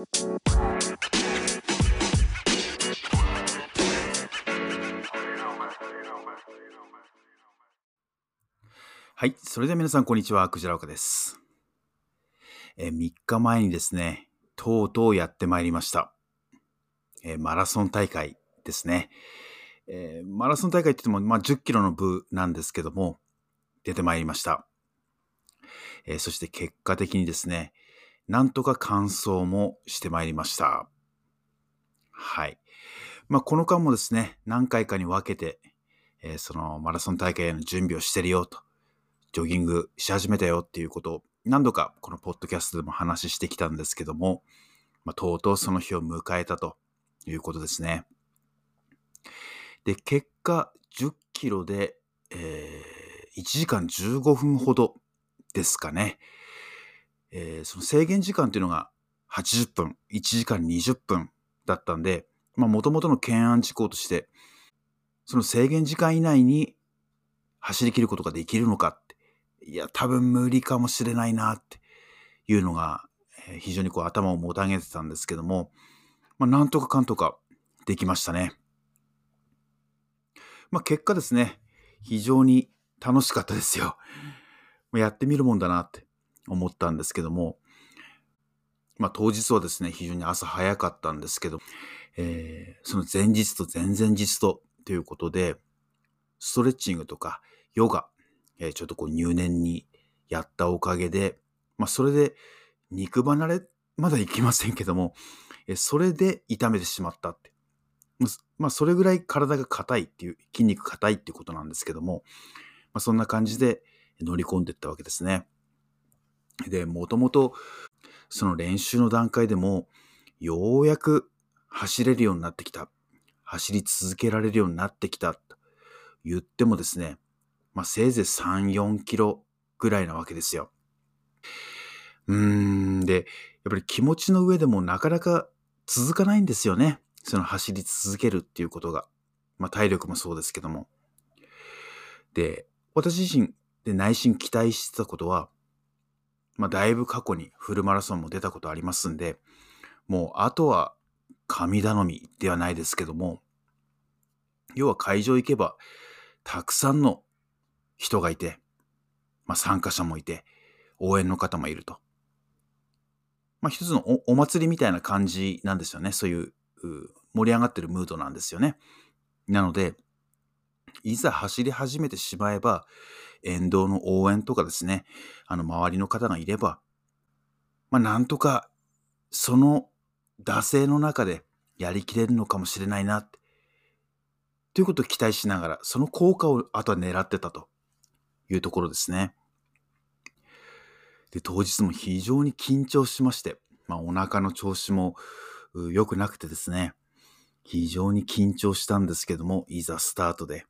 はい。それでは皆さん、こんにちは。クジラ岡です。え、3日前にですね、とうとうやってまいりました。え、マラソン大会ですね。えー、マラソン大会って言っても、まあ、10キロの部なんですけども、出てまいりました。えそして結果的にですね、なんとか完走もしてまいりました。はい。まあ、この間もですね、何回かに分けて、えそのマラソン大会への準備をしてるよとジョギングし始めたよっていうことを何度かこのポッドキャストでも話してきたんですけども、まあ、とうとうその日を迎えたということですね。で、結果10キロで、えー、1時間15分ほどですかね。えー、その制限時間っていうのが80分、1時間20分だったんで、まあ、もともとの懸案事項として、その制限時間以内に走り切ることができるのかって、いや、多分無理かもしれないなっていうのが、非常にこう頭をもたげてたんですけども、まあ、なんとかかんとかできましたね。まあ、結果ですね、非常に楽しかったですよ。やってみるもんだなって思ったんですけども、まあ、当日はですね、非常に朝早かったんですけど、えー、その前日と前々日とということで、ストレッチングとかヨガ、えー、ちょっとこう入念にやったおかげで、まあ、それで肉離れまだいきませんけども、えー、それで痛めてしまったって。まあ、それぐらい体が硬いっていう、筋肉硬いっていうことなんですけども、まあ、そんな感じで乗り込んでいったわけですね。で、もともと、その練習の段階でも、ようやく走れるようになってきた。走り続けられるようになってきた。と言ってもですね、まあ、せいぜい3、4キロぐらいなわけですよ。うーん、で、やっぱり気持ちの上でもなかなか続かないんですよね。その走り続けるっていうことが。まあ、体力もそうですけども。で、私自身で内心期待してたことは、まあ、だいぶ過去にフルマラソンも出たことありますんで、もうあとは神頼みではないですけども、要は会場行けば、たくさんの人がいて、まあ、参加者もいて、応援の方もいると。まあ、一つのお祭りみたいな感じなんですよね。そういう盛り上がってるムードなんですよね。なので、いざ走り始めてしまえば、沿道の応援とかですね、あの周りの方がいれば、まあなんとかその惰性の中でやりきれるのかもしれないなって。ということを期待しながら、その効果をあとは狙ってたというところですね。で、当日も非常に緊張しまして、まあお腹の調子も良くなくてですね、非常に緊張したんですけども、いざスタートで、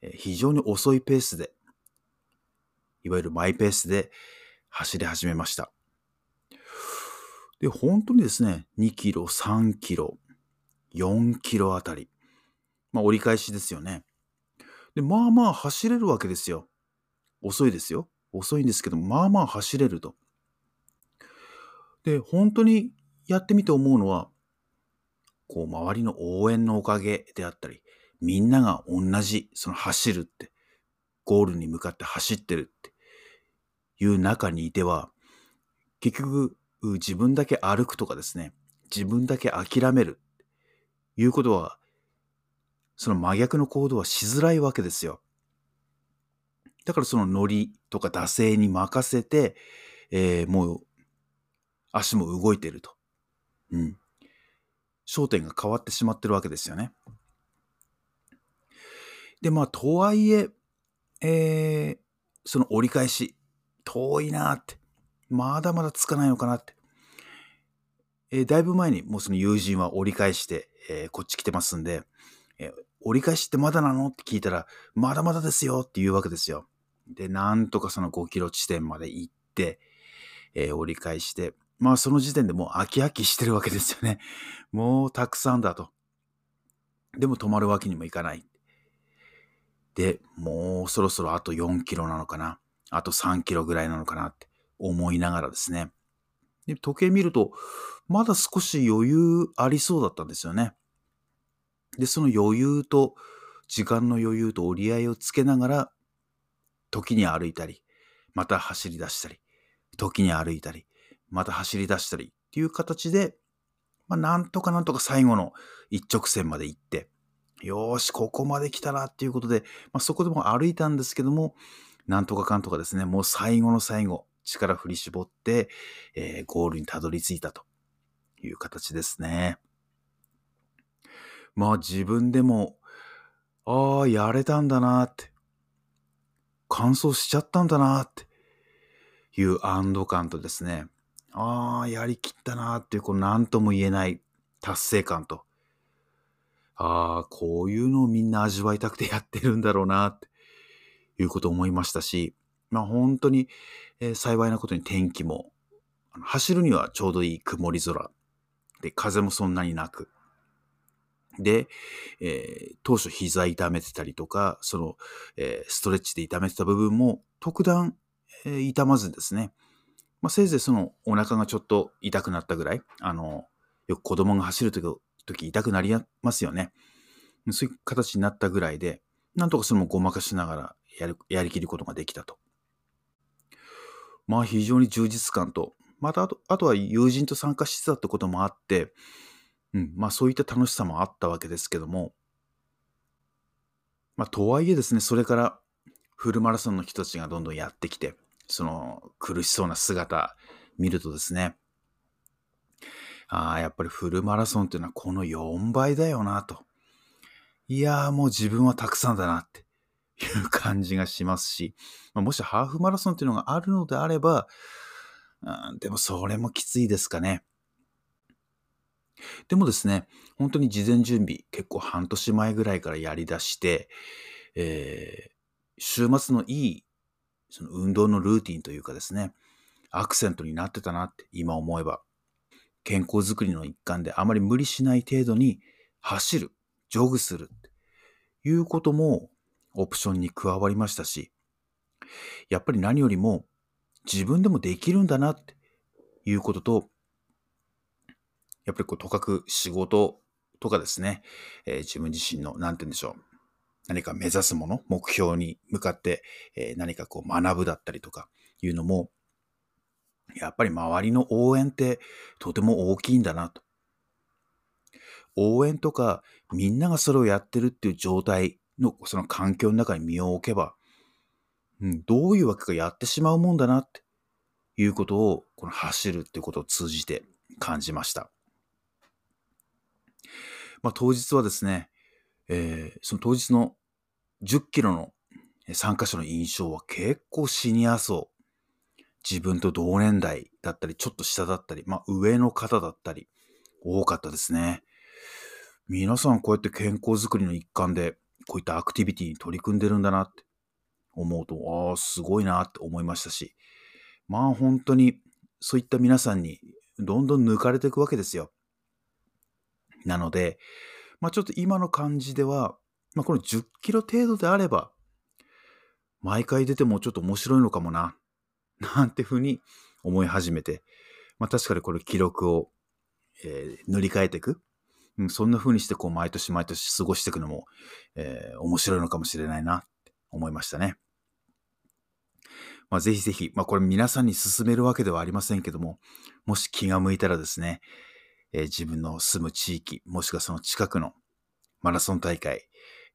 え非常に遅いペースで、いわゆるマイペースで走り始めました。で、本当にですね、2キロ、3キロ、4キロあたり、まあ折り返しですよね。で、まあまあ走れるわけですよ。遅いですよ。遅いんですけど、まあまあ走れると。で、本当にやってみて思うのは、こう、周りの応援のおかげであったり、みんなが同じ、その走るって、ゴールに向かって走ってるっていう中にいては、結局、自分だけ歩くとかですね、自分だけ諦める、いうことは、その真逆の行動はしづらいわけですよ。だからそのノリとか惰性に任せて、えー、もう足も動いてると。うん。焦点が変わってしまってるわけですよね。で、まあ、とはいえ、えー、その折り返し、遠いなって、まだまだつかないのかなって。えー、だいぶ前にもうその友人は折り返して、えー、こっち来てますんで、えー、折り返しってまだなのって聞いたら、まだまだですよって言うわけですよ。で、なんとかその5キロ地点まで行って、え、折り返して、まあその時点でもう飽き飽きしてるわけですよね。もうたくさんだと。でも止まるわけにもいかない。で、もうそろそろあと4キロなのかな。あと3キロぐらいなのかなって思いながらですね。で時計見ると、まだ少し余裕ありそうだったんですよね。で、その余裕と、時間の余裕と折り合いをつけながら、時に歩いたり、また走り出したり、時に歩いたり、また走り出したりっていう形で、まあ、なんとかなんとか最後の一直線まで行って、よし、ここまで来たなっていうことで、まあ、そこでも歩いたんですけども、なんとかかんとかですね、もう最後の最後、力振り絞って、えー、ゴールにたどり着いたという形ですね。まあ自分でも、ああ、やれたんだなって、完走しちゃったんだなっていう安堵感とですね、ああ、やりきったなっていう、こう、なんとも言えない達成感と、ああ、こういうのをみんな味わいたくてやってるんだろうなっていうことを思いましたし、まあ本当に、えー、幸いなことに天気も、走るにはちょうどいい曇り空で、風もそんなになく。で、えー、当初膝痛めてたりとか、その、えー、ストレッチで痛めてた部分も特段、えー、痛まずですね、まあ、せいぜいそのお腹がちょっと痛くなったぐらい、あの、よく子供が走るとき時痛くなりますよね。そういう形になったぐらいで、なんとかそれもごまかしながらやるやりきることができたと。まあ非常に充実感と、またあとあとは友人と参加してたってこともあって、うん、まあそういった楽しさもあったわけですけども、まあとはいえですね、それからフルマラソンの人たちがどんどんやってきて、その苦しそうな姿見るとですね、ああ、やっぱりフルマラソンっていうのはこの4倍だよなと。いやーもう自分はたくさんだなっていう感じがしますし、まあ、もしハーフマラソンっていうのがあるのであれば、うん、でもそれもきついですかね。でもですね、本当に事前準備、結構半年前ぐらいからやり出して、えー、週末のいいその運動のルーティンというかですね、アクセントになってたなって今思えば、健康づくりの一環であまり無理しない程度に走る、ジョグするっていうこともオプションに加わりましたし、やっぱり何よりも自分でもできるんだなっていうことと、やっぱりこうとかく仕事とかですね、えー、自分自身の、なんて言うんでしょう、何か目指すもの、目標に向かって、えー、何かこう学ぶだったりとかいうのも、やっぱり周りの応援ってとても大きいんだなと。応援とかみんながそれをやってるっていう状態のその環境の中に身を置けば、うん、どういうわけかやってしまうもんだなっていうことをこの走るっていうことを通じて感じました。まあ、当日はですね、えー、その当日の10キロの参加者の印象は結構シニア層。自分と同年代だったり、ちょっと下だったり、まあ上の方だったり、多かったですね。皆さんこうやって健康づくりの一環で、こういったアクティビティに取り組んでるんだなって思うと、ああ、すごいなって思いましたし、まあ本当にそういった皆さんにどんどん抜かれていくわけですよ。なので、まあちょっと今の感じでは、まあ、この10キロ程度であれば、毎回出てもちょっと面白いのかもな、なんてふうに思い始めて、まあ、確かにこれ記録を、えー、塗り替えていく。うん、そんな風にしてこう毎年毎年過ごしていくのも、えー、面白いのかもしれないなって思いましたね。まあ、ぜひぜひ、まあ、これ皆さんに勧めるわけではありませんけども、もし気が向いたらですね、えー、自分の住む地域、もしくはその近くのマラソン大会、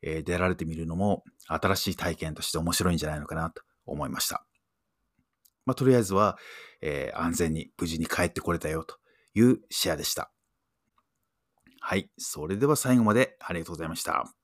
えー、出られてみるのも新しい体験として面白いんじゃないのかなと思いました。まあ、とりあえずは、えー、安全に無事に帰ってこれたよというシェアでした。はい。それでは最後までありがとうございました。